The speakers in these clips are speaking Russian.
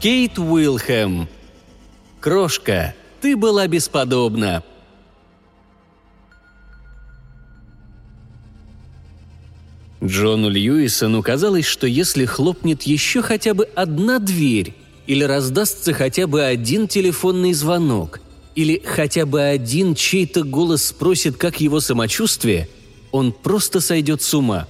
Кейт Уилхэм. Крошка, ты была бесподобна. Джону Льюисону казалось, что если хлопнет еще хотя бы одна дверь, или раздастся хотя бы один телефонный звонок, или хотя бы один чей-то голос спросит, как его самочувствие, он просто сойдет с ума.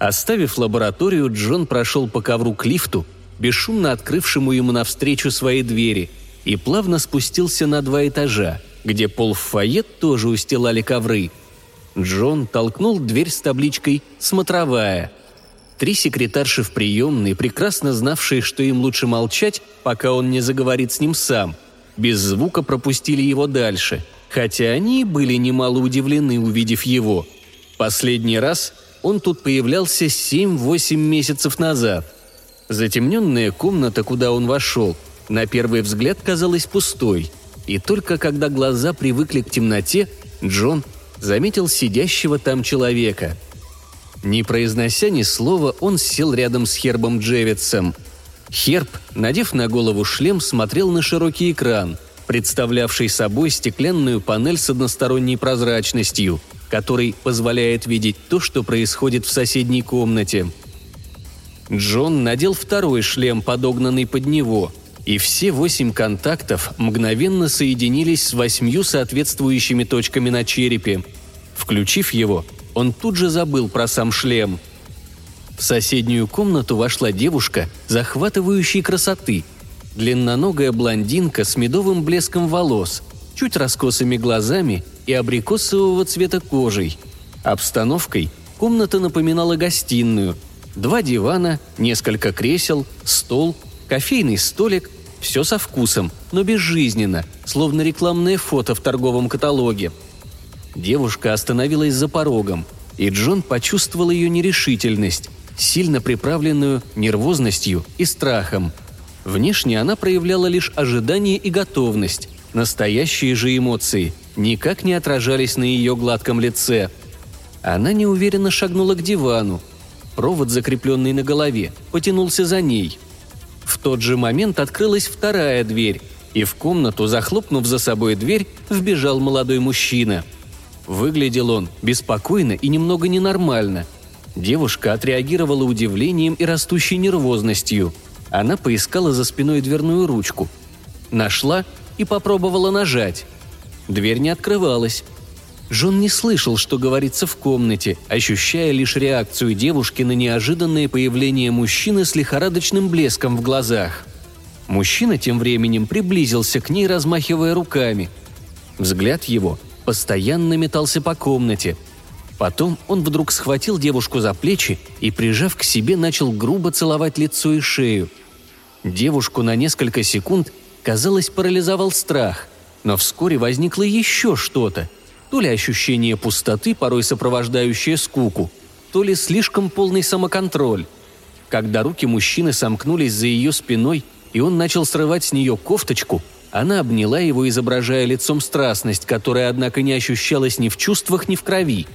Оставив лабораторию, Джон прошел по ковру к лифту, бесшумно открывшему ему навстречу свои двери, и плавно спустился на два этажа, где пол в фойе тоже устилали ковры – Джон толкнул дверь с табличкой «Смотровая». Три секретарши в приемной, прекрасно знавшие, что им лучше молчать, пока он не заговорит с ним сам, без звука пропустили его дальше, хотя они были немало удивлены, увидев его. Последний раз он тут появлялся 7-8 месяцев назад. Затемненная комната, куда он вошел, на первый взгляд казалась пустой, и только когда глаза привыкли к темноте, Джон заметил сидящего там человека. Не произнося ни слова, он сел рядом с Хербом Джевитсом. Херб, надев на голову шлем, смотрел на широкий экран, представлявший собой стеклянную панель с односторонней прозрачностью, который позволяет видеть то, что происходит в соседней комнате. Джон надел второй шлем, подогнанный под него, и все восемь контактов мгновенно соединились с восьмью соответствующими точками на черепе. Включив его, он тут же забыл про сам шлем. В соседнюю комнату вошла девушка захватывающей красоты. Длинноногая блондинка с медовым блеском волос, чуть раскосыми глазами и абрикосового цвета кожей. Обстановкой комната напоминала гостиную. Два дивана, несколько кресел, стол – Кофейный столик – все со вкусом, но безжизненно, словно рекламное фото в торговом каталоге. Девушка остановилась за порогом, и Джон почувствовал ее нерешительность, сильно приправленную нервозностью и страхом. Внешне она проявляла лишь ожидание и готовность, настоящие же эмоции никак не отражались на ее гладком лице. Она неуверенно шагнула к дивану. Провод, закрепленный на голове, потянулся за ней – в тот же момент открылась вторая дверь, и в комнату, захлопнув за собой дверь, вбежал молодой мужчина. Выглядел он беспокойно и немного ненормально. Девушка отреагировала удивлением и растущей нервозностью. Она поискала за спиной дверную ручку. Нашла и попробовала нажать. Дверь не открывалась. Джон не слышал, что говорится в комнате, ощущая лишь реакцию девушки на неожиданное появление мужчины с лихорадочным блеском в глазах. Мужчина тем временем приблизился к ней, размахивая руками. Взгляд его постоянно метался по комнате. Потом он вдруг схватил девушку за плечи и, прижав к себе, начал грубо целовать лицо и шею. Девушку на несколько секунд, казалось, парализовал страх, но вскоре возникло еще что-то – то ли ощущение пустоты, порой сопровождающее скуку, то ли слишком полный самоконтроль. Когда руки мужчины сомкнулись за ее спиной, и он начал срывать с нее кофточку, она обняла его, изображая лицом страстность, которая, однако, не ощущалась ни в чувствах, ни в крови.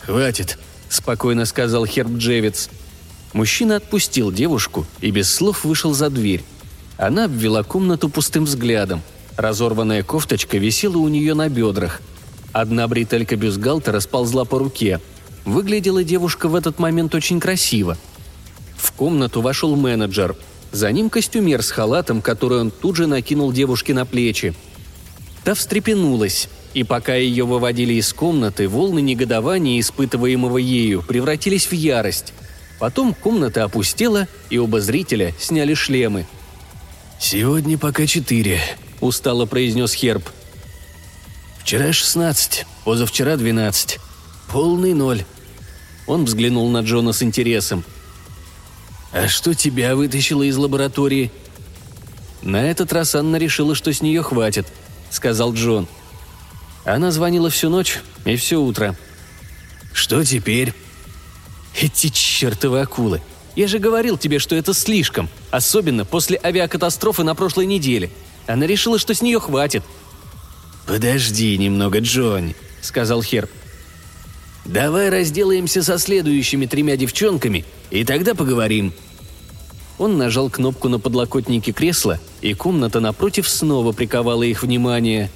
«Хватит», – спокойно сказал Херб Джевиц. Мужчина отпустил девушку и без слов вышел за дверь. Она обвела комнату пустым взглядом. Разорванная кофточка висела у нее на бедрах – Одна бретелька бюстгальтера сползла по руке. Выглядела девушка в этот момент очень красиво. В комнату вошел менеджер. За ним костюмер с халатом, который он тут же накинул девушке на плечи. Та встрепенулась, и пока ее выводили из комнаты, волны негодования, испытываемого ею, превратились в ярость. Потом комната опустела, и оба зрителя сняли шлемы. «Сегодня пока четыре», – устало произнес Херб – Вчера шестнадцать, позавчера двенадцать. Полный ноль. Он взглянул на Джона с интересом. «А что тебя вытащило из лаборатории?» «На этот раз Анна решила, что с нее хватит», — сказал Джон. Она звонила всю ночь и все утро. «Что теперь?» «Эти чертовы акулы! Я же говорил тебе, что это слишком, особенно после авиакатастрофы на прошлой неделе. Она решила, что с нее хватит», «Подожди немного, Джонни», — сказал Херб. «Давай разделаемся со следующими тремя девчонками, и тогда поговорим». Он нажал кнопку на подлокотнике кресла, и комната напротив снова приковала их внимание.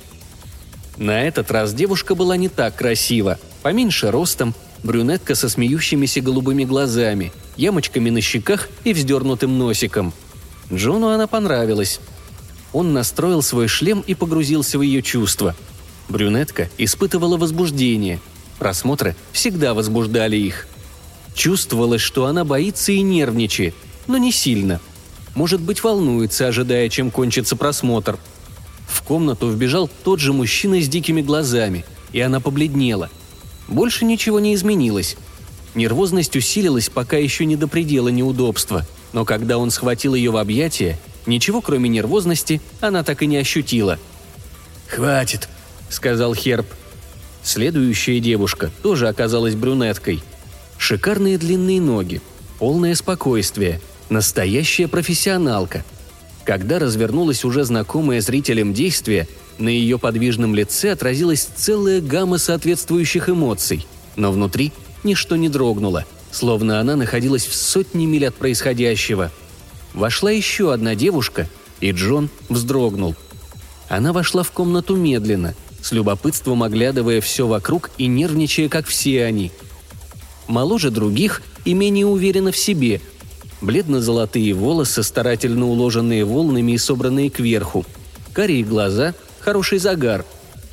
На этот раз девушка была не так красива, поменьше ростом, брюнетка со смеющимися голубыми глазами, ямочками на щеках и вздернутым носиком. Джону она понравилась. Он настроил свой шлем и погрузился в ее чувства. Брюнетка испытывала возбуждение. Просмотры всегда возбуждали их. Чувствовалось, что она боится и нервничает, но не сильно. Может быть, волнуется, ожидая, чем кончится просмотр. В комнату вбежал тот же мужчина с дикими глазами, и она побледнела. Больше ничего не изменилось. Нервозность усилилась, пока еще не до предела неудобства, но когда он схватил ее в объятия, ничего кроме нервозности она так и не ощутила. «Хватит», — сказал Херб. Следующая девушка тоже оказалась брюнеткой. Шикарные длинные ноги, полное спокойствие — Настоящая профессионалка. Когда развернулось уже знакомое зрителям действие, на ее подвижном лице отразилась целая гамма соответствующих эмоций, но внутри ничто не дрогнуло, словно она находилась в сотне миль от происходящего. Вошла еще одна девушка, и Джон вздрогнул. Она вошла в комнату медленно, с любопытством оглядывая все вокруг и нервничая, как все они. Моложе других и менее уверена в себе – бледно-золотые волосы, старательно уложенные волнами и собранные кверху, карие глаза, хороший загар.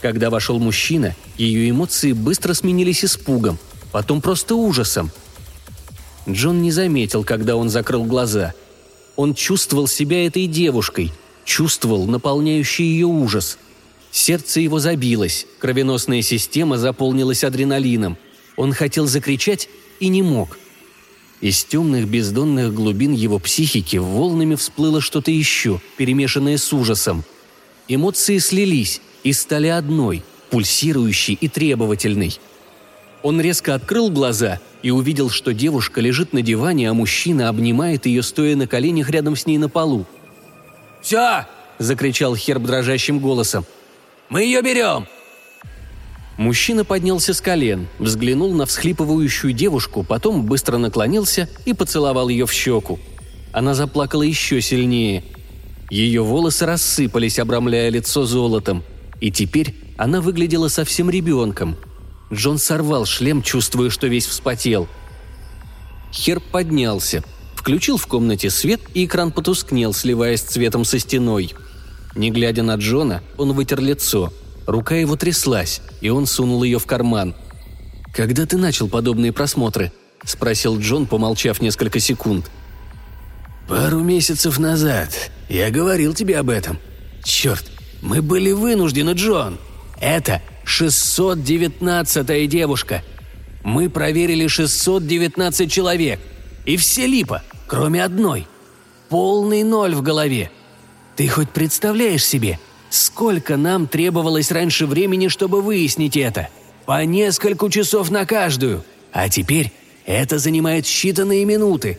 Когда вошел мужчина, ее эмоции быстро сменились испугом, потом просто ужасом. Джон не заметил, когда он закрыл глаза. Он чувствовал себя этой девушкой, чувствовал наполняющий ее ужас. Сердце его забилось, кровеносная система заполнилась адреналином. Он хотел закричать и не мог – из темных бездонных глубин его психики волнами всплыло что-то еще, перемешанное с ужасом. Эмоции слились и стали одной, пульсирующей и требовательной. Он резко открыл глаза и увидел, что девушка лежит на диване, а мужчина обнимает ее, стоя на коленях рядом с ней на полу. «Все!» – закричал Херб дрожащим голосом. «Мы ее берем!» Мужчина поднялся с колен, взглянул на всхлипывающую девушку, потом быстро наклонился и поцеловал ее в щеку. Она заплакала еще сильнее. Ее волосы рассыпались, обрамляя лицо золотом, и теперь она выглядела совсем ребенком. Джон сорвал шлем, чувствуя, что весь вспотел. Херб поднялся, включил в комнате свет, и экран потускнел, сливаясь цветом со стеной. Не глядя на Джона, он вытер лицо – Рука его тряслась, и он сунул ее в карман. «Когда ты начал подобные просмотры?» – спросил Джон, помолчав несколько секунд. «Пару месяцев назад. Я говорил тебе об этом. Черт, мы были вынуждены, Джон. Это 619-я девушка. Мы проверили 619 человек. И все липа, кроме одной. Полный ноль в голове. Ты хоть представляешь себе – Сколько нам требовалось раньше времени, чтобы выяснить это? По несколько часов на каждую. А теперь это занимает считанные минуты».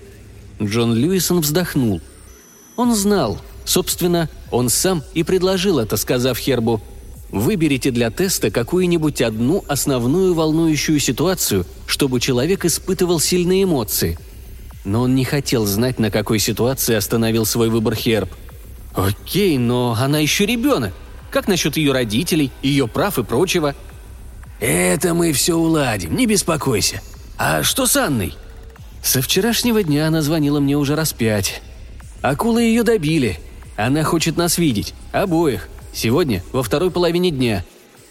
Джон Льюисон вздохнул. Он знал. Собственно, он сам и предложил это, сказав Хербу Выберите для теста какую-нибудь одну основную волнующую ситуацию, чтобы человек испытывал сильные эмоции. Но он не хотел знать, на какой ситуации остановил свой выбор Херб – «Окей, но она еще ребенок. Как насчет ее родителей, ее прав и прочего?» «Это мы все уладим, не беспокойся. А что с Анной?» Со вчерашнего дня она звонила мне уже раз пять. Акулы ее добили. Она хочет нас видеть. Обоих. Сегодня, во второй половине дня.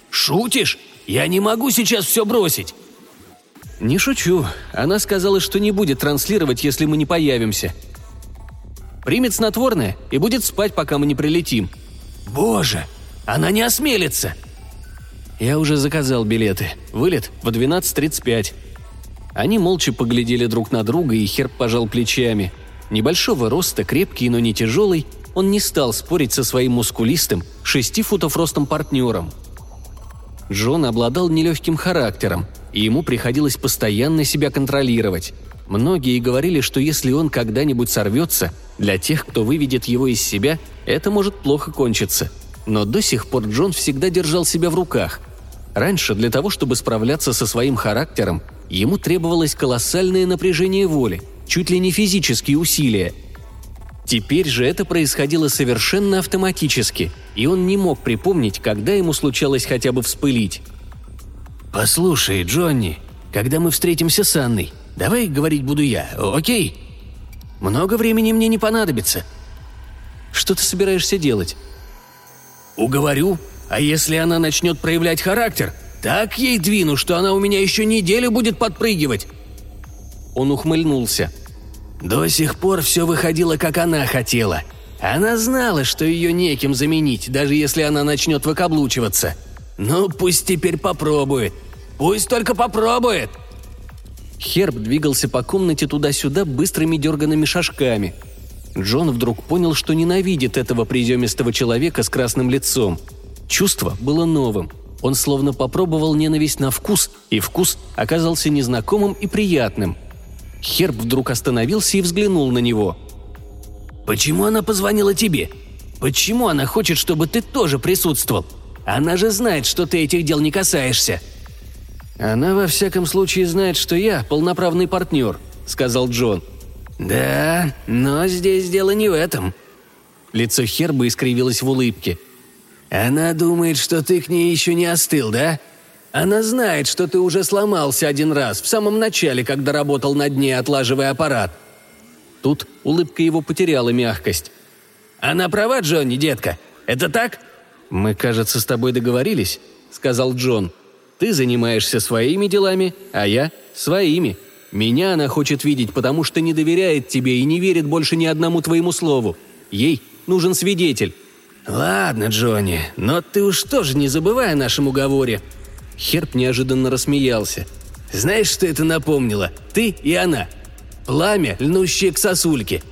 «Шутишь? Я не могу сейчас все бросить!» «Не шучу. Она сказала, что не будет транслировать, если мы не появимся. Примет снотворное и будет спать, пока мы не прилетим». «Боже, она не осмелится!» Я уже заказал билеты. Вылет в 12.35. Они молча поглядели друг на друга, и Херб пожал плечами. Небольшого роста, крепкий, но не тяжелый, он не стал спорить со своим мускулистым, шести футов ростом партнером. Джон обладал нелегким характером, и ему приходилось постоянно себя контролировать. Многие говорили, что если он когда-нибудь сорвется, для тех, кто выведет его из себя, это может плохо кончиться. Но до сих пор Джон всегда держал себя в руках. Раньше для того, чтобы справляться со своим характером, ему требовалось колоссальное напряжение воли, чуть ли не физические усилия. Теперь же это происходило совершенно автоматически, и он не мог припомнить, когда ему случалось хотя бы вспылить. «Послушай, Джонни, когда мы встретимся с Анной, давай говорить буду я, окей? Много времени мне не понадобится». «Что ты собираешься делать?» «Уговорю. А если она начнет проявлять характер, так ей двину, что она у меня еще неделю будет подпрыгивать». Он ухмыльнулся. До сих пор все выходило, как она хотела. Она знала, что ее неким заменить, даже если она начнет выкаблучиваться. Ну, пусть теперь попробует. Пусть только попробует. Херб двигался по комнате туда-сюда быстрыми дерганными шажками. Джон вдруг понял, что ненавидит этого приземистого человека с красным лицом. Чувство было новым. Он словно попробовал ненависть на вкус, и вкус оказался незнакомым и приятным. Херб вдруг остановился и взглянул на него. «Почему она позвонила тебе? Почему она хочет, чтобы ты тоже присутствовал? Она же знает, что ты этих дел не касаешься». «Она во всяком случае знает, что я полноправный партнер», — сказал Джон. «Да, но здесь дело не в этом». Лицо Херба искривилось в улыбке. «Она думает, что ты к ней еще не остыл, да? Она знает, что ты уже сломался один раз, в самом начале, когда работал над ней, отлаживая аппарат». Тут улыбка его потеряла мягкость. «Она права, Джонни, детка? Это так?» «Мы, кажется, с тобой договорились», — сказал Джон. «Ты занимаешься своими делами, а я — своими. Меня она хочет видеть, потому что не доверяет тебе и не верит больше ни одному твоему слову. Ей нужен свидетель». «Ладно, Джонни, но ты уж тоже не забывай о нашем уговоре», Херб неожиданно рассмеялся. «Знаешь, что это напомнило? Ты и она. Пламя, льнущее к сосульке».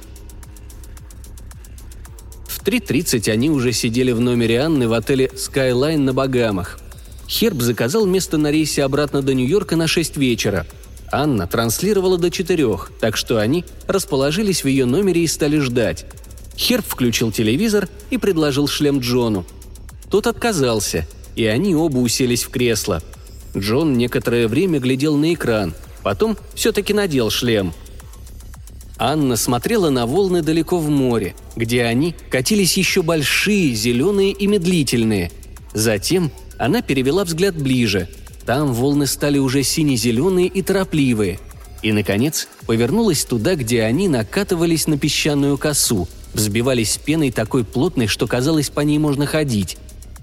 В 3.30 они уже сидели в номере Анны в отеле Skyline на Багамах. Херб заказал место на рейсе обратно до Нью-Йорка на 6 вечера. Анна транслировала до 4, так что они расположились в ее номере и стали ждать. Херб включил телевизор и предложил шлем Джону. Тот отказался – и они оба уселись в кресло. Джон некоторое время глядел на экран, потом все-таки надел шлем. Анна смотрела на волны далеко в море, где они катились еще большие, зеленые и медлительные. Затем она перевела взгляд ближе. Там волны стали уже сине-зеленые и торопливые. И, наконец, повернулась туда, где они накатывались на песчаную косу, взбивались пеной такой плотной, что казалось, по ней можно ходить.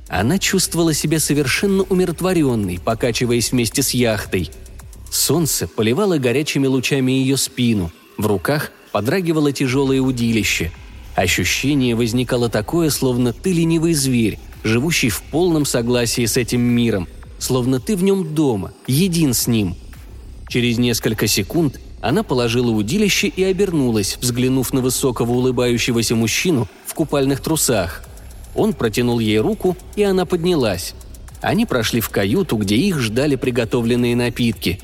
Она чувствовала себя совершенно умиротворенной, покачиваясь вместе с яхтой. Солнце поливало горячими лучами ее спину, в руках подрагивало тяжелое удилище. Ощущение возникало такое, словно ты ленивый зверь, живущий в полном согласии с этим миром, словно ты в нем дома, един с ним. Через несколько секунд она положила удилище и обернулась, взглянув на высокого улыбающегося мужчину в купальных трусах. Он протянул ей руку, и она поднялась. Они прошли в каюту, где их ждали приготовленные напитки.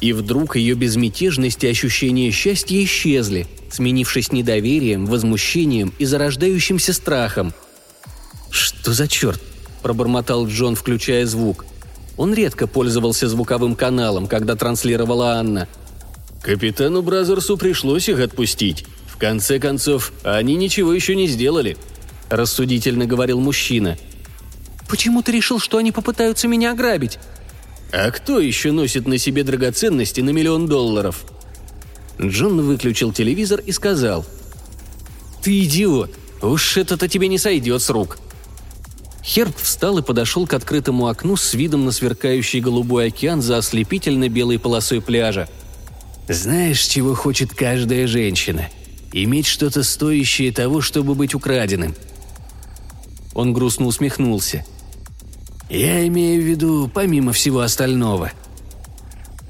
И вдруг ее безмятежность и ощущение счастья исчезли, сменившись недоверием, возмущением и зарождающимся страхом. «Что за черт?» – пробормотал Джон, включая звук. Он редко пользовался звуковым каналом, когда транслировала Анна. «Капитану Бразерсу пришлось их отпустить. В конце концов, они ничего еще не сделали», – рассудительно говорил мужчина. «Почему ты решил, что они попытаются меня ограбить?» «А кто еще носит на себе драгоценности на миллион долларов?» Джон выключил телевизор и сказал. «Ты идиот! Уж это-то тебе не сойдет с рук!» Херб встал и подошел к открытому окну с видом на сверкающий голубой океан за ослепительно белой полосой пляжа. «Знаешь, чего хочет каждая женщина? Иметь что-то стоящее того, чтобы быть украденным – он грустно усмехнулся. «Я имею в виду, помимо всего остального.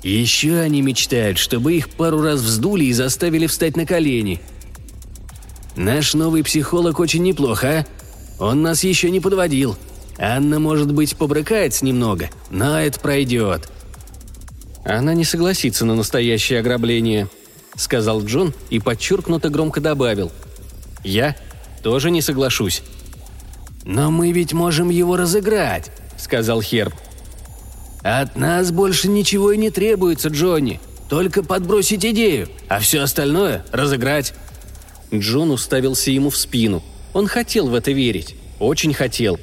Еще они мечтают, чтобы их пару раз вздули и заставили встать на колени. Наш новый психолог очень неплох, а? Он нас еще не подводил. Анна, может быть, побрыкается немного, но это пройдет». «Она не согласится на настоящее ограбление», — сказал Джон и подчеркнуто громко добавил. «Я тоже не соглашусь. «Но мы ведь можем его разыграть», — сказал Херб. «От нас больше ничего и не требуется, Джонни. Только подбросить идею, а все остальное — разыграть». Джон уставился ему в спину. Он хотел в это верить. Очень хотел.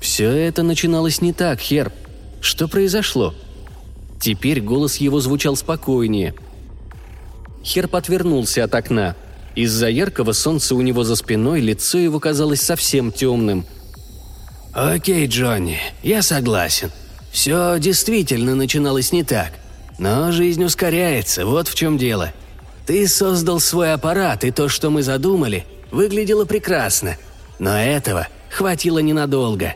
Все это начиналось не так, Херб. Что произошло? Теперь голос его звучал спокойнее. Херб отвернулся от окна. Из-за яркого солнца у него за спиной лицо его казалось совсем темным. «Окей, Джонни, я согласен. Все действительно начиналось не так. Но жизнь ускоряется, вот в чем дело. Ты создал свой аппарат, и то, что мы задумали, выглядело прекрасно. Но этого хватило ненадолго.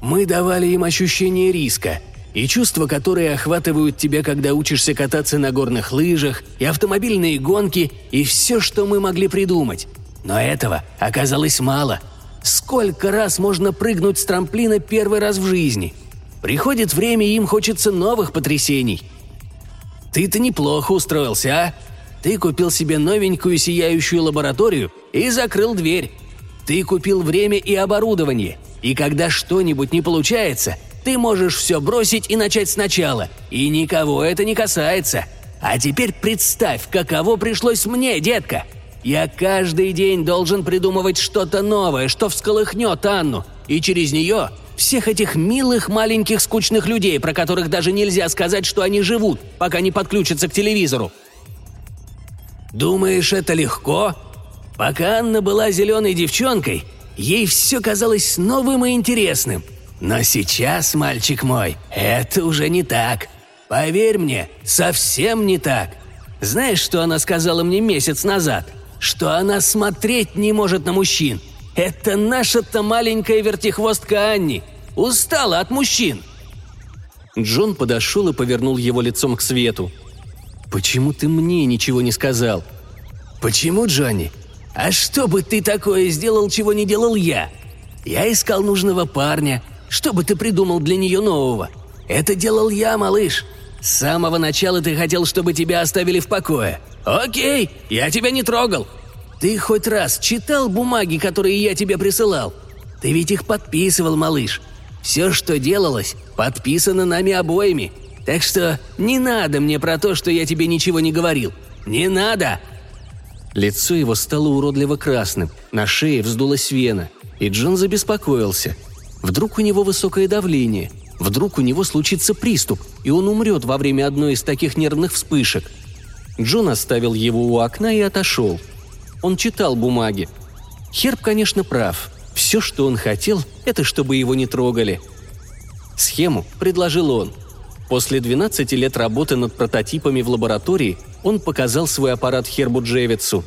Мы давали им ощущение риска, и чувства, которые охватывают тебя, когда учишься кататься на горных лыжах, и автомобильные гонки, и все, что мы могли придумать. Но этого оказалось мало. Сколько раз можно прыгнуть с трамплина первый раз в жизни? Приходит время, и им хочется новых потрясений – ты-то неплохо устроился, а? Ты купил себе новенькую сияющую лабораторию и закрыл дверь. Ты купил время и оборудование, и когда что-нибудь не получается, ты можешь все бросить и начать сначала, и никого это не касается. А теперь представь, каково пришлось мне, детка. Я каждый день должен придумывать что-то новое, что всколыхнет Анну, и через нее всех этих милых маленьких скучных людей, про которых даже нельзя сказать, что они живут, пока не подключатся к телевизору. Думаешь, это легко? Пока Анна была зеленой девчонкой, ей все казалось новым и интересным. Но сейчас, мальчик мой, это уже не так. Поверь мне, совсем не так. Знаешь, что она сказала мне месяц назад? Что она смотреть не может на мужчин – это наша-то маленькая вертихвостка Анни. Устала от мужчин!» Джон подошел и повернул его лицом к свету. «Почему ты мне ничего не сказал?» «Почему, Джонни? А что бы ты такое сделал, чего не делал я? Я искал нужного парня. Что бы ты придумал для нее нового? Это делал я, малыш. С самого начала ты хотел, чтобы тебя оставили в покое. Окей, я тебя не трогал. Ты хоть раз читал бумаги, которые я тебе присылал? Ты ведь их подписывал, малыш. Все, что делалось, подписано нами обоими. Так что не надо мне про то, что я тебе ничего не говорил. Не надо!» Лицо его стало уродливо красным, на шее вздулась вена, и Джон забеспокоился. Вдруг у него высокое давление, вдруг у него случится приступ, и он умрет во время одной из таких нервных вспышек. Джон оставил его у окна и отошел – он читал бумаги. Херб, конечно, прав. Все, что он хотел, это чтобы его не трогали. Схему предложил он. После 12 лет работы над прототипами в лаборатории он показал свой аппарат Хербу Джевицу.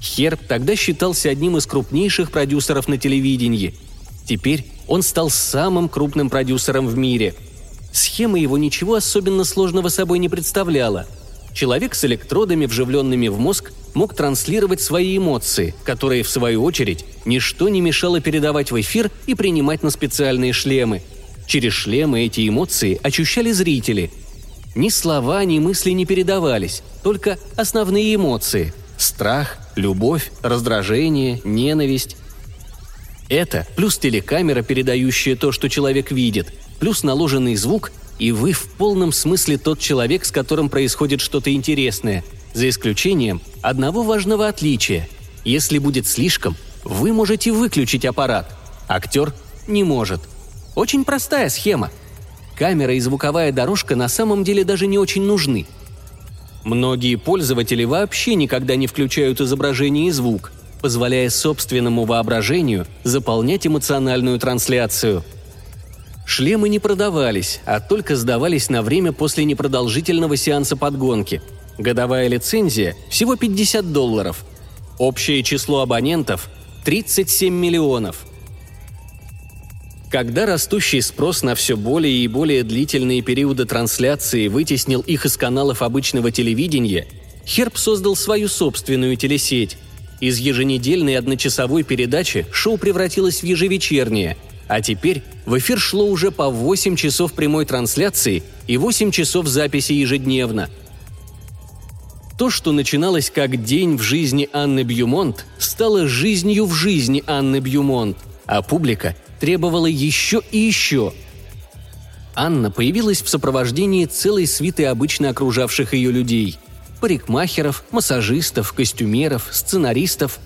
Херб тогда считался одним из крупнейших продюсеров на телевидении. Теперь он стал самым крупным продюсером в мире. Схема его ничего особенно сложного собой не представляла – Человек с электродами, вживленными в мозг, мог транслировать свои эмоции, которые, в свою очередь, ничто не мешало передавать в эфир и принимать на специальные шлемы. Через шлемы эти эмоции ощущали зрители. Ни слова, ни мысли не передавались, только основные эмоции – страх, любовь, раздражение, ненависть. Это плюс телекамера, передающая то, что человек видит, плюс наложенный звук и вы в полном смысле тот человек, с которым происходит что-то интересное, за исключением одного важного отличия. Если будет слишком, вы можете выключить аппарат. Актер не может. Очень простая схема. Камера и звуковая дорожка на самом деле даже не очень нужны. Многие пользователи вообще никогда не включают изображение и звук, позволяя собственному воображению заполнять эмоциональную трансляцию – Шлемы не продавались, а только сдавались на время после непродолжительного сеанса подгонки. Годовая лицензия – всего 50 долларов. Общее число абонентов – 37 миллионов. Когда растущий спрос на все более и более длительные периоды трансляции вытеснил их из каналов обычного телевидения, Херб создал свою собственную телесеть. Из еженедельной одночасовой передачи шоу превратилось в ежевечернее – а теперь в эфир шло уже по 8 часов прямой трансляции и 8 часов записи ежедневно. То, что начиналось как день в жизни Анны Бьюмонт, стало жизнью в жизни Анны Бьюмонт, а публика требовала еще и еще. Анна появилась в сопровождении целой свиты обычно окружавших ее людей. Парикмахеров, массажистов, костюмеров, сценаристов.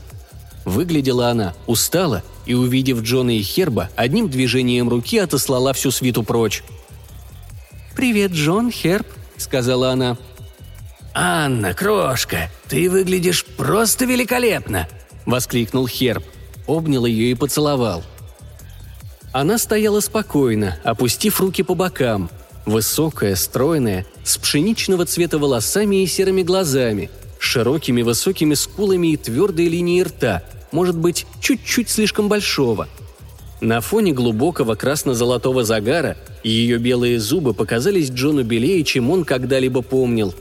Выглядела она устала и, увидев Джона и Херба, одним движением руки отослала всю свиту прочь. «Привет, Джон, Херб», — сказала она. «Анна, крошка, ты выглядишь просто великолепно!» — воскликнул Херб. Обнял ее и поцеловал. Она стояла спокойно, опустив руки по бокам. Высокая, стройная, с пшеничного цвета волосами и серыми глазами, широкими высокими скулами и твердой линией рта, может быть, чуть-чуть слишком большого. На фоне глубокого красно-золотого загара ее белые зубы показались Джону белее, чем он когда-либо помнил.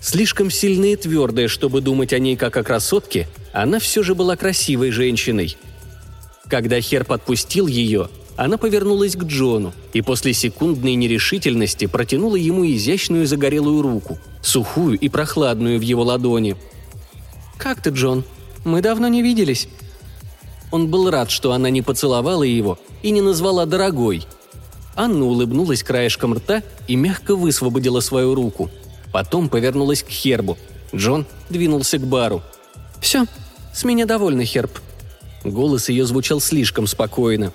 Слишком сильная и твердая, чтобы думать о ней как о красотке, она все же была красивой женщиной. Когда Хер подпустил ее, она повернулась к Джону и после секундной нерешительности протянула ему изящную загорелую руку, сухую и прохладную в его ладони. «Как ты, Джон? Мы давно не виделись». Он был рад, что она не поцеловала его и не назвала дорогой. Анна улыбнулась краешком рта и мягко высвободила свою руку. Потом повернулась к Хербу. Джон двинулся к бару. «Все, с меня довольно, Херб». Голос ее звучал слишком спокойно.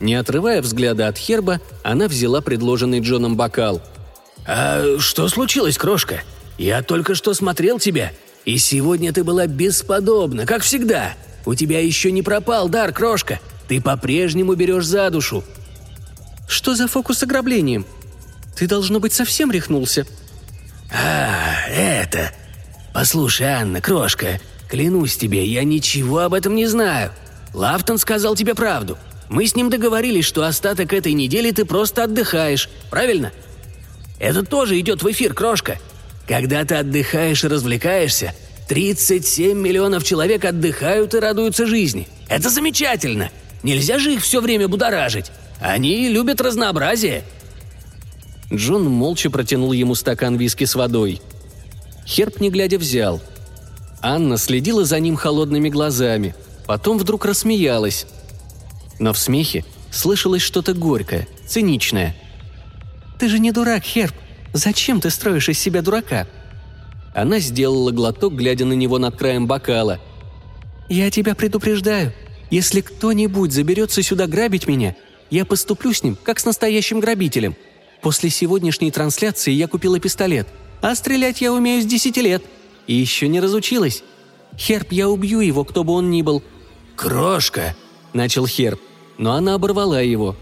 Не отрывая взгляда от Херба, она взяла предложенный Джоном бокал. «А что случилось, крошка? Я только что смотрел тебя, и сегодня ты была бесподобна, как всегда. У тебя еще не пропал дар, крошка. Ты по-прежнему берешь за душу». «Что за фокус с ограблением? Ты, должно быть, совсем рехнулся». «А, это...» «Послушай, Анна, крошка, клянусь тебе, я ничего об этом не знаю. Лафтон сказал тебе правду. Мы с ним договорились, что остаток этой недели ты просто отдыхаешь, правильно? Это тоже идет в эфир, крошка. Когда ты отдыхаешь и развлекаешься, 37 миллионов человек отдыхают и радуются жизни. Это замечательно. Нельзя же их все время будоражить. Они любят разнообразие. Джон молча протянул ему стакан виски с водой. Херб, не глядя, взял. Анна следила за ним холодными глазами. Потом вдруг рассмеялась. Но в смехе слышалось что-то горькое, циничное. «Ты же не дурак, Херб. Зачем ты строишь из себя дурака?» Она сделала глоток, глядя на него над краем бокала. «Я тебя предупреждаю. Если кто-нибудь заберется сюда грабить меня, я поступлю с ним, как с настоящим грабителем. После сегодняшней трансляции я купила пистолет, а стрелять я умею с десяти лет. И еще не разучилась. Херб, я убью его, кто бы он ни был». «Крошка!» – начал Херб, но она оборвала его.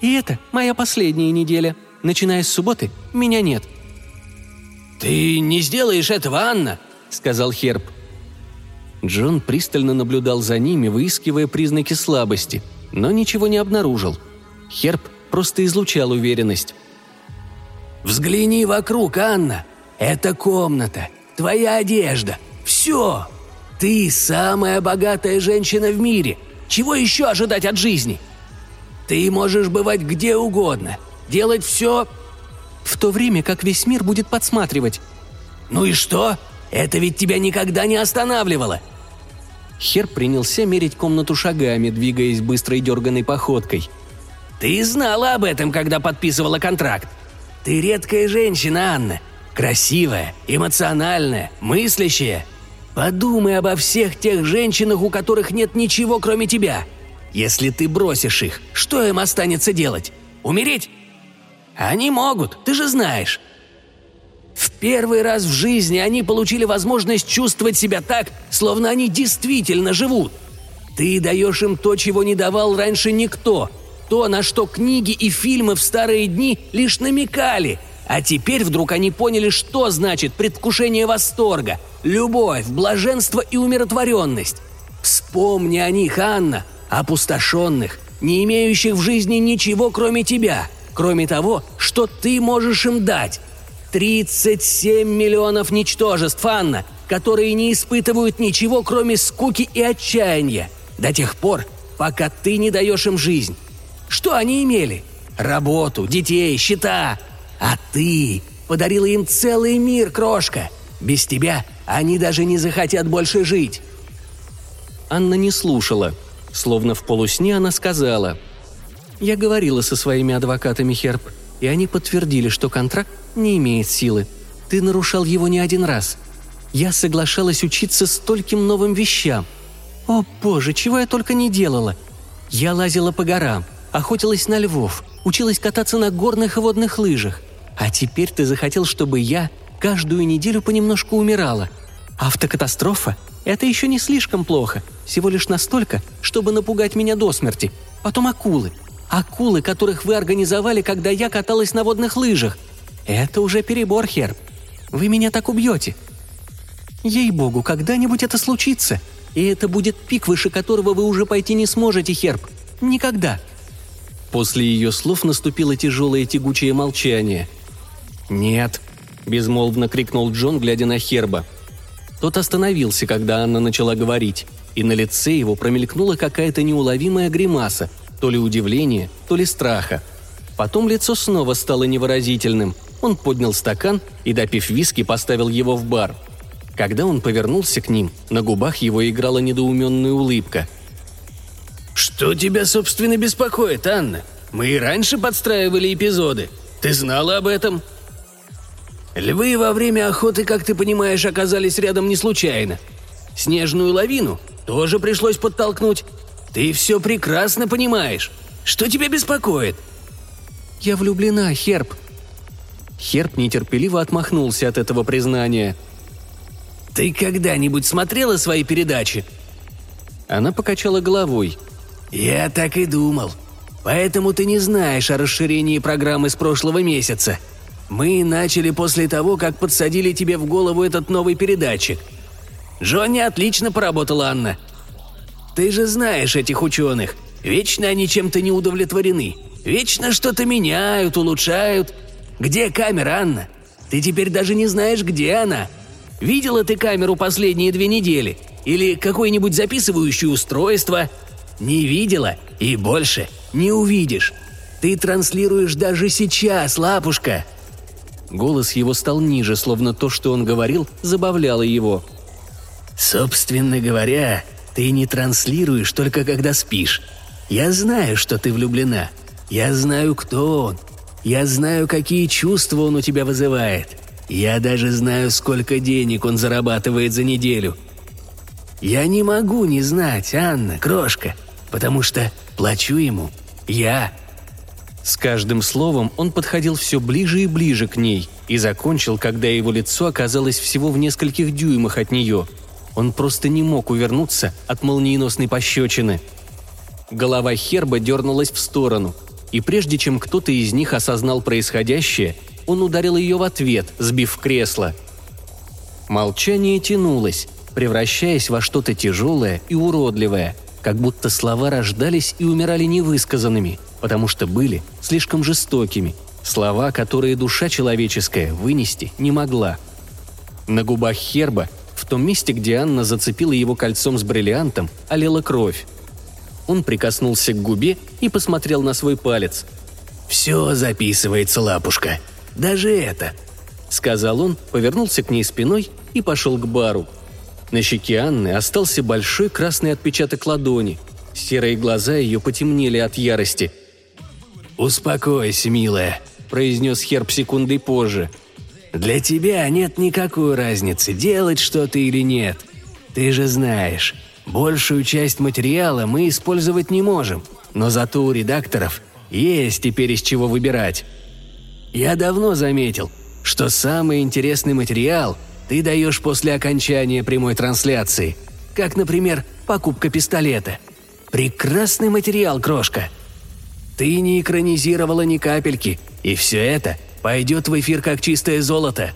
«И это моя последняя неделя. Начиная с субботы, меня нет. «Ты не сделаешь этого, Анна!» — сказал Херб. Джон пристально наблюдал за ними, выискивая признаки слабости, но ничего не обнаружил. Херб просто излучал уверенность. «Взгляни вокруг, Анна! Это комната, твоя одежда, все! Ты самая богатая женщина в мире! Чего еще ожидать от жизни? Ты можешь бывать где угодно, делать все, в то время как весь мир будет подсматривать». «Ну и что? Это ведь тебя никогда не останавливало!» Хер принялся мерить комнату шагами, двигаясь быстрой дерганной походкой. «Ты знала об этом, когда подписывала контракт. Ты редкая женщина, Анна. Красивая, эмоциональная, мыслящая. Подумай обо всех тех женщинах, у которых нет ничего, кроме тебя. Если ты бросишь их, что им останется делать? Умереть? Они могут, ты же знаешь. В первый раз в жизни они получили возможность чувствовать себя так, словно они действительно живут. Ты даешь им то, чего не давал раньше никто. То, на что книги и фильмы в старые дни лишь намекали. А теперь вдруг они поняли, что значит предвкушение восторга, любовь, блаженство и умиротворенность. Вспомни о них, Анна, опустошенных, не имеющих в жизни ничего, кроме тебя – кроме того, что ты можешь им дать. 37 миллионов ничтожеств, Анна, которые не испытывают ничего, кроме скуки и отчаяния, до тех пор, пока ты не даешь им жизнь. Что они имели? Работу, детей, счета. А ты подарила им целый мир, крошка. Без тебя они даже не захотят больше жить. Анна не слушала. Словно в полусне она сказала – я говорила со своими адвокатами, Херб, и они подтвердили, что контракт не имеет силы. Ты нарушал его не один раз. Я соглашалась учиться стольким новым вещам. О боже, чего я только не делала. Я лазила по горам, охотилась на львов, училась кататься на горных и водных лыжах. А теперь ты захотел, чтобы я каждую неделю понемножку умирала. Автокатастрофа – это еще не слишком плохо, всего лишь настолько, чтобы напугать меня до смерти. Потом акулы. Акулы, которых вы организовали, когда я каталась на водных лыжах. Это уже перебор, Херб. Вы меня так убьете. Ей-богу, когда-нибудь это случится. И это будет пик, выше которого вы уже пойти не сможете, Херб. Никогда. После ее слов наступило тяжелое тягучее молчание. «Нет», – безмолвно крикнул Джон, глядя на Херба. Тот остановился, когда Анна начала говорить, и на лице его промелькнула какая-то неуловимая гримаса, то ли удивления, то ли страха. Потом лицо снова стало невыразительным – он поднял стакан и, допив виски, поставил его в бар. Когда он повернулся к ним, на губах его играла недоуменная улыбка. «Что тебя, собственно, беспокоит, Анна? Мы и раньше подстраивали эпизоды. Ты знала об этом?» «Львы во время охоты, как ты понимаешь, оказались рядом не случайно. Снежную лавину тоже пришлось подтолкнуть. Ты все прекрасно понимаешь. Что тебя беспокоит?» «Я влюблена, Херб», Херб нетерпеливо отмахнулся от этого признания. «Ты когда-нибудь смотрела свои передачи?» Она покачала головой. «Я так и думал. Поэтому ты не знаешь о расширении программы с прошлого месяца. Мы начали после того, как подсадили тебе в голову этот новый передатчик. Джонни отлично поработала, Анна. Ты же знаешь этих ученых. Вечно они чем-то не удовлетворены. Вечно что-то меняют, улучшают. Где камера, Анна? Ты теперь даже не знаешь, где она. Видела ты камеру последние две недели? Или какое-нибудь записывающее устройство? Не видела и больше не увидишь. Ты транслируешь даже сейчас, лапушка!» Голос его стал ниже, словно то, что он говорил, забавляло его. «Собственно говоря, ты не транслируешь только когда спишь. Я знаю, что ты влюблена. Я знаю, кто он. Я знаю, какие чувства он у тебя вызывает. Я даже знаю, сколько денег он зарабатывает за неделю. Я не могу не знать, Анна, крошка, потому что плачу ему я». С каждым словом он подходил все ближе и ближе к ней и закончил, когда его лицо оказалось всего в нескольких дюймах от нее. Он просто не мог увернуться от молниеносной пощечины. Голова Херба дернулась в сторону – и прежде чем кто-то из них осознал происходящее, он ударил ее в ответ, сбив кресло. Молчание тянулось, превращаясь во что-то тяжелое и уродливое, как будто слова рождались и умирали невысказанными, потому что были слишком жестокими, слова, которые душа человеческая вынести не могла. На губах Херба, в том месте, где Анна зацепила его кольцом с бриллиантом, олела кровь. Он прикоснулся к губе и посмотрел на свой палец. «Все записывается, лапушка. Даже это», — сказал он, повернулся к ней спиной и пошел к бару. На щеке Анны остался большой красный отпечаток ладони. Серые глаза ее потемнели от ярости. «Успокойся, милая», — произнес Херб секундой позже. «Для тебя нет никакой разницы, делать что-то или нет. Ты же знаешь, Большую часть материала мы использовать не можем, но зато у редакторов есть теперь из чего выбирать. Я давно заметил, что самый интересный материал ты даешь после окончания прямой трансляции, как, например, покупка пистолета. Прекрасный материал, крошка. Ты не экранизировала ни капельки, и все это пойдет в эфир как чистое золото.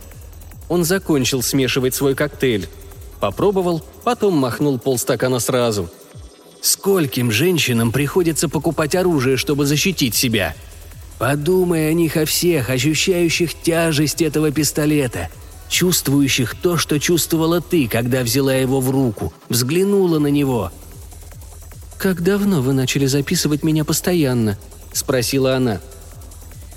Он закончил смешивать свой коктейль. Попробовал, потом махнул полстакана сразу. «Скольким женщинам приходится покупать оружие, чтобы защитить себя? Подумай о них о всех, ощущающих тяжесть этого пистолета, чувствующих то, что чувствовала ты, когда взяла его в руку, взглянула на него». «Как давно вы начали записывать меня постоянно?» – спросила она.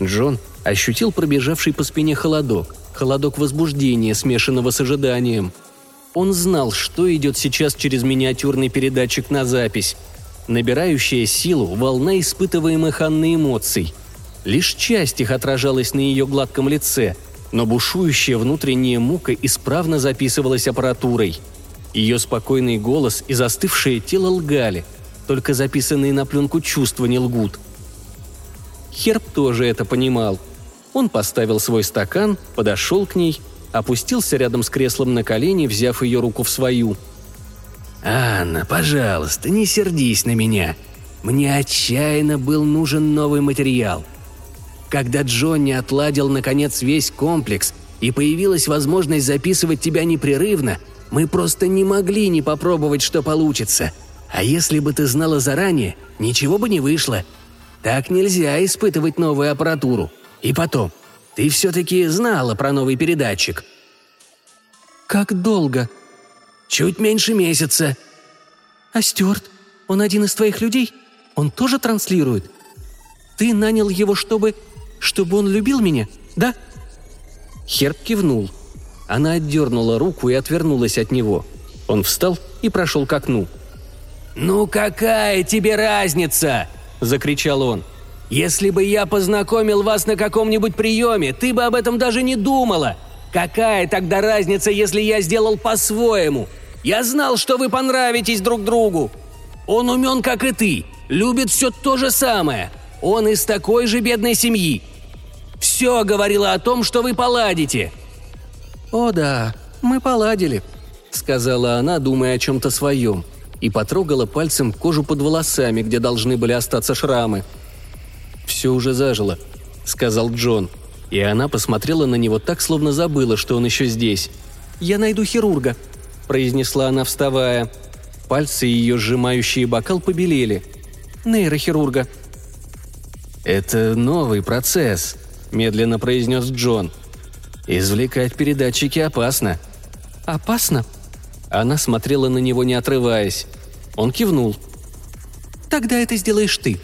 Джон ощутил пробежавший по спине холодок, холодок возбуждения, смешанного с ожиданием – он знал, что идет сейчас через миниатюрный передатчик на запись. Набирающая силу волна испытываемых Анной эмоций. Лишь часть их отражалась на ее гладком лице, но бушующая внутренняя мука исправно записывалась аппаратурой. Ее спокойный голос и застывшее тело лгали, только записанные на пленку чувства не лгут. Херб тоже это понимал. Он поставил свой стакан, подошел к ней, опустился рядом с креслом на колени, взяв ее руку в свою. «Анна, пожалуйста, не сердись на меня. Мне отчаянно был нужен новый материал. Когда Джонни отладил, наконец, весь комплекс, и появилась возможность записывать тебя непрерывно, мы просто не могли не попробовать, что получится. А если бы ты знала заранее, ничего бы не вышло. Так нельзя испытывать новую аппаратуру. И потом, ты все-таки знала про новый передатчик». «Как долго?» «Чуть меньше месяца». «А Стюарт? Он один из твоих людей? Он тоже транслирует? Ты нанял его, чтобы... чтобы он любил меня, да?» Херб кивнул. Она отдернула руку и отвернулась от него. Он встал и прошел к окну. «Ну какая тебе разница?» – закричал он. «Если бы я познакомил вас на каком-нибудь приеме, ты бы об этом даже не думала. Какая тогда разница, если я сделал по-своему? Я знал, что вы понравитесь друг другу. Он умен, как и ты, любит все то же самое. Он из такой же бедной семьи. Все говорило о том, что вы поладите. «О да, мы поладили», — сказала она, думая о чем-то своем, и потрогала пальцем кожу под волосами, где должны были остаться шрамы. «Все уже зажило», — сказал Джон, и она посмотрела на него так, словно забыла, что он еще здесь. «Я найду хирурга», — произнесла она, вставая. Пальцы ее, сжимающие бокал, побелели. «Нейрохирурга». «Это новый процесс», — медленно произнес Джон. Извлекать передатчики опасно». «Опасно?» Она смотрела на него, не отрываясь. Он кивнул. «Тогда это сделаешь ты».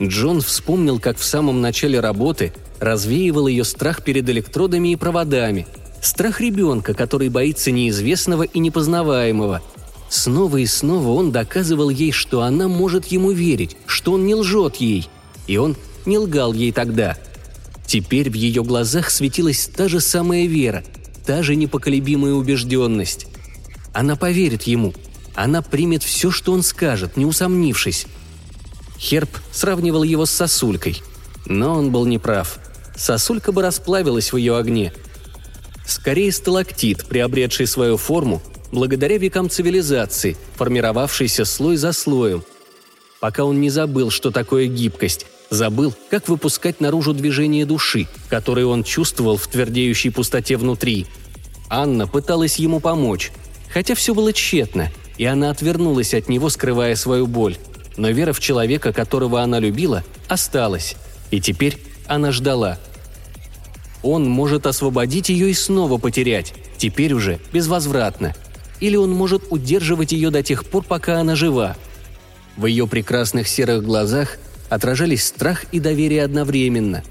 Джон вспомнил, как в самом начале работы развеивал ее страх перед электродами и проводами. Страх ребенка, который боится неизвестного и непознаваемого. Снова и снова он доказывал ей, что она может ему верить, что он не лжет ей. И он не лгал ей тогда – Теперь в ее глазах светилась та же самая вера, та же непоколебимая убежденность. Она поверит ему. Она примет все, что он скажет, не усомнившись. Херб сравнивал его с сосулькой. Но он был неправ. Сосулька бы расплавилась в ее огне. Скорее сталактит, приобретший свою форму благодаря векам цивилизации, формировавшийся слой за слоем. Пока он не забыл, что такое гибкость, Забыл, как выпускать наружу движение души, которое он чувствовал в твердеющей пустоте внутри. Анна пыталась ему помочь, хотя все было тщетно, и она отвернулась от него, скрывая свою боль. Но вера в человека, которого она любила, осталась, и теперь она ждала. Он может освободить ее и снова потерять, теперь уже безвозвратно. Или он может удерживать ее до тех пор, пока она жива. В ее прекрасных серых глазах – отражались страх и доверие одновременно.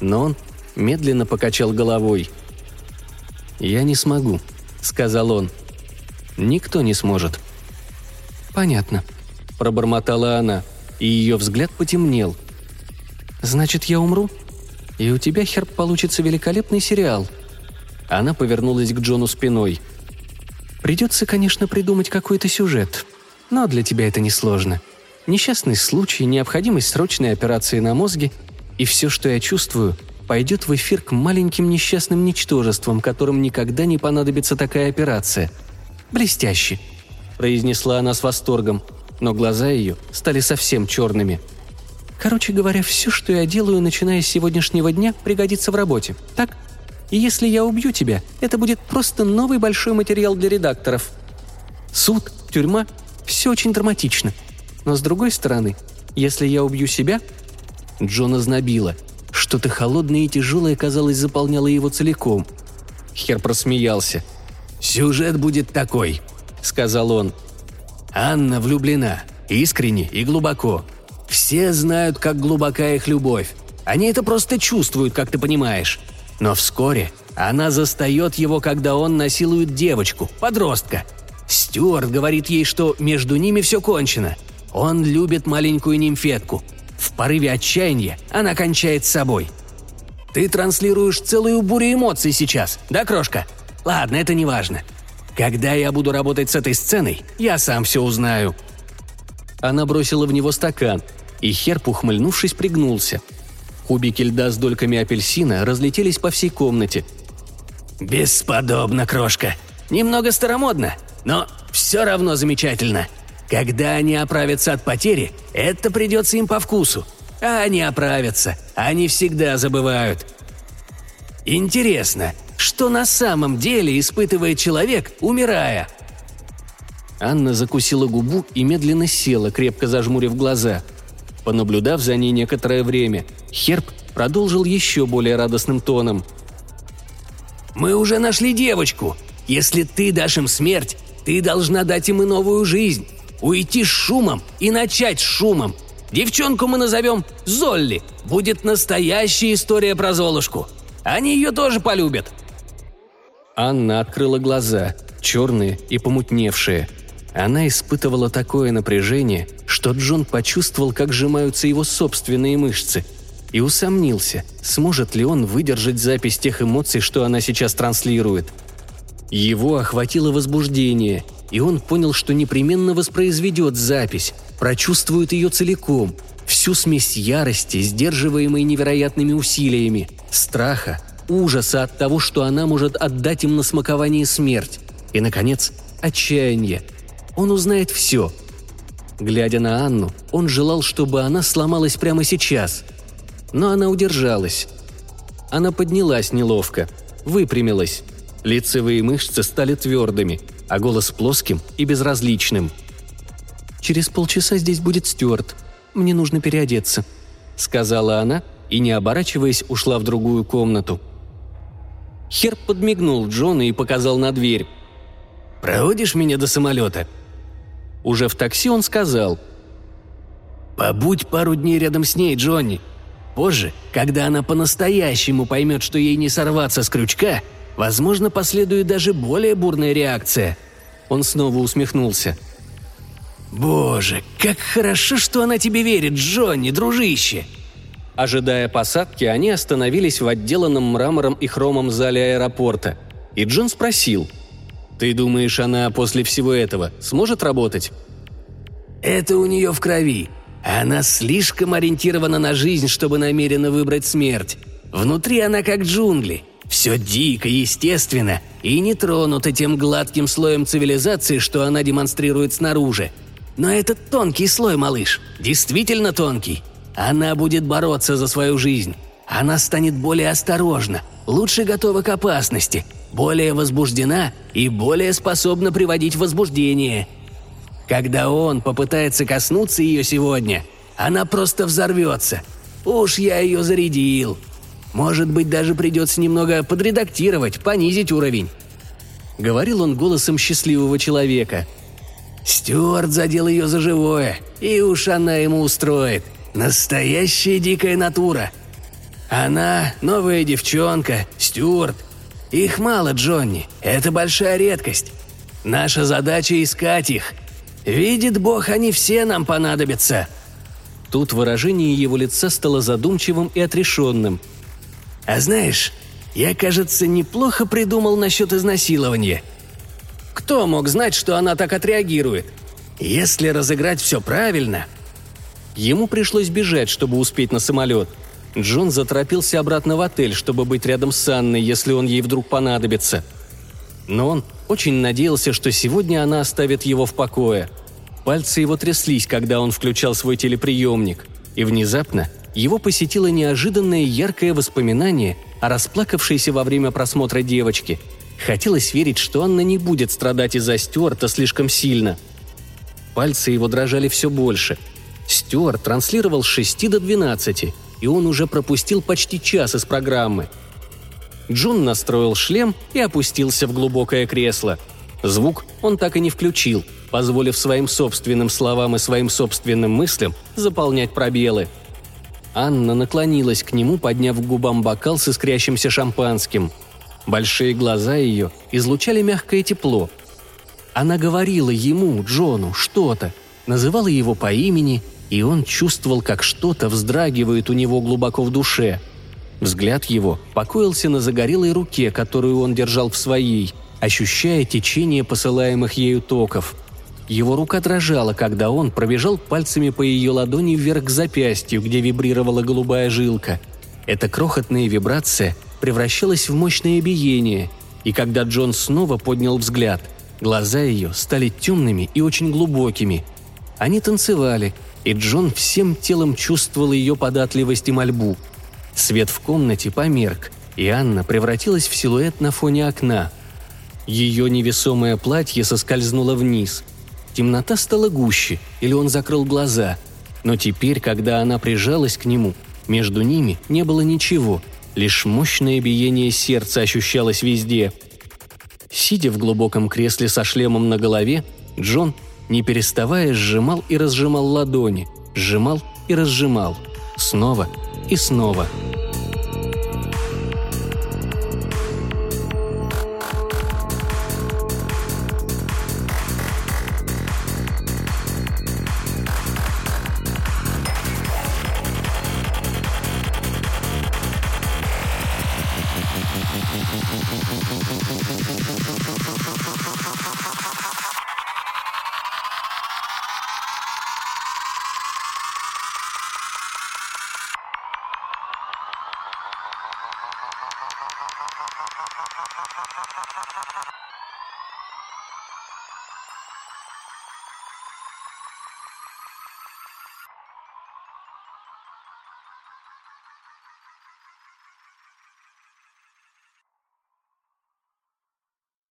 Но он медленно покачал головой. «Я не смогу», — сказал он. «Никто не сможет». «Понятно», — пробормотала она, и ее взгляд потемнел. «Значит, я умру? И у тебя, Херб, получится великолепный сериал». Она повернулась к Джону спиной. «Придется, конечно, придумать какой-то сюжет, но для тебя это несложно. Несчастный случай, необходимость срочной операции на мозге и все, что я чувствую, пойдет в эфир к маленьким несчастным ничтожествам, которым никогда не понадобится такая операция. Блестяще!» – произнесла она с восторгом, но глаза ее стали совсем черными. «Короче говоря, все, что я делаю, начиная с сегодняшнего дня, пригодится в работе, так? И если я убью тебя, это будет просто новый большой материал для редакторов. Суд, тюрьма – все очень драматично – но с другой стороны, если я убью себя...» Джона знобило. Что-то холодное и тяжелое, казалось, заполняло его целиком. Хер просмеялся. «Сюжет будет такой», — сказал он. «Анна влюблена, искренне и глубоко. Все знают, как глубока их любовь. Они это просто чувствуют, как ты понимаешь. Но вскоре она застает его, когда он насилует девочку, подростка. Стюарт говорит ей, что между ними все кончено. Он любит маленькую нимфетку. В порыве отчаяния она кончает с собой. Ты транслируешь целую бурю эмоций сейчас, да, крошка? Ладно, это не важно. Когда я буду работать с этой сценой, я сам все узнаю». Она бросила в него стакан, и Херп, ухмыльнувшись, пригнулся. Кубики льда с дольками апельсина разлетелись по всей комнате. «Бесподобно, крошка. Немного старомодно, но все равно замечательно. Когда они оправятся от потери, это придется им по вкусу. А они оправятся, они всегда забывают. Интересно, что на самом деле испытывает человек, умирая?» Анна закусила губу и медленно села, крепко зажмурив глаза. Понаблюдав за ней некоторое время, Херб продолжил еще более радостным тоном. «Мы уже нашли девочку. Если ты дашь им смерть, ты должна дать им и новую жизнь. Уйти с шумом и начать с шумом. Девчонку мы назовем Золли. Будет настоящая история про Золушку. Они ее тоже полюбят». Анна открыла глаза, черные и помутневшие. Она испытывала такое напряжение, что Джон почувствовал, как сжимаются его собственные мышцы, и усомнился, сможет ли он выдержать запись тех эмоций, что она сейчас транслирует. Его охватило возбуждение, и он понял, что непременно воспроизведет запись, прочувствует ее целиком, всю смесь ярости, сдерживаемой невероятными усилиями, страха, ужаса от того, что она может отдать им на смакование смерть, и, наконец, отчаяние – он узнает все. Глядя на Анну, он желал, чтобы она сломалась прямо сейчас. Но она удержалась. Она поднялась неловко, выпрямилась. Лицевые мышцы стали твердыми, а голос плоским и безразличным. «Через полчаса здесь будет Стюарт. Мне нужно переодеться», — сказала она и, не оборачиваясь, ушла в другую комнату. Херб подмигнул Джону и показал на дверь. «Проводишь меня до самолета?» Уже в такси он сказал. «Побудь пару дней рядом с ней, Джонни. Позже, когда она по-настоящему поймет, что ей не сорваться с крючка, возможно, последует даже более бурная реакция». Он снова усмехнулся. «Боже, как хорошо, что она тебе верит, Джонни, дружище!» Ожидая посадки, они остановились в отделанном мрамором и хромом зале аэропорта. И Джон спросил – ты думаешь, она после всего этого сможет работать?» «Это у нее в крови. Она слишком ориентирована на жизнь, чтобы намеренно выбрать смерть. Внутри она как джунгли. Все дико, естественно, и не тронуто тем гладким слоем цивилизации, что она демонстрирует снаружи. Но этот тонкий слой, малыш, действительно тонкий. Она будет бороться за свою жизнь. Она станет более осторожна, лучше готова к опасности, более возбуждена и более способна приводить в возбуждение. Когда он попытается коснуться ее сегодня, она просто взорвется. Уж я ее зарядил. Может быть, даже придется немного подредактировать, понизить уровень. Говорил он голосом счастливого человека. Стюарт задел ее за живое, и уж она ему устроит. Настоящая дикая натура. Она, новая девчонка, Стюарт, их мало, Джонни. Это большая редкость. Наша задача – искать их. Видит Бог, они все нам понадобятся». Тут выражение его лица стало задумчивым и отрешенным. «А знаешь, я, кажется, неплохо придумал насчет изнасилования. Кто мог знать, что она так отреагирует? Если разыграть все правильно...» Ему пришлось бежать, чтобы успеть на самолет – Джон заторопился обратно в отель, чтобы быть рядом с Анной, если он ей вдруг понадобится. Но он очень надеялся, что сегодня она оставит его в покое. Пальцы его тряслись, когда он включал свой телеприемник, и внезапно его посетило неожиданное яркое воспоминание о расплакавшейся во время просмотра девочке. Хотелось верить, что Анна не будет страдать из-за Стюарта слишком сильно. Пальцы его дрожали все больше. Стюарт транслировал с 6 до 12, и он уже пропустил почти час из программы. Джон настроил шлем и опустился в глубокое кресло. Звук он так и не включил, позволив своим собственным словам и своим собственным мыслям заполнять пробелы. Анна наклонилась к нему, подняв к губам бокал с искрящимся шампанским. Большие глаза ее излучали мягкое тепло. Она говорила ему, Джону, что-то, называла его по имени – и он чувствовал, как что-то вздрагивает у него глубоко в душе. Взгляд его покоился на загорелой руке, которую он держал в своей, ощущая течение посылаемых ею токов. Его рука дрожала, когда он пробежал пальцами по ее ладони вверх к запястью, где вибрировала голубая жилка. Эта крохотная вибрация превращалась в мощное биение, и когда Джон снова поднял взгляд, глаза ее стали темными и очень глубокими. Они танцевали, и Джон всем телом чувствовал ее податливость и мольбу. Свет в комнате померк, и Анна превратилась в силуэт на фоне окна. Ее невесомое платье соскользнуло вниз. Темнота стала гуще, или он закрыл глаза. Но теперь, когда она прижалась к нему, между ними не было ничего, лишь мощное биение сердца ощущалось везде. Сидя в глубоком кресле со шлемом на голове, Джон не переставая, сжимал и разжимал ладони, сжимал и разжимал, снова и снова –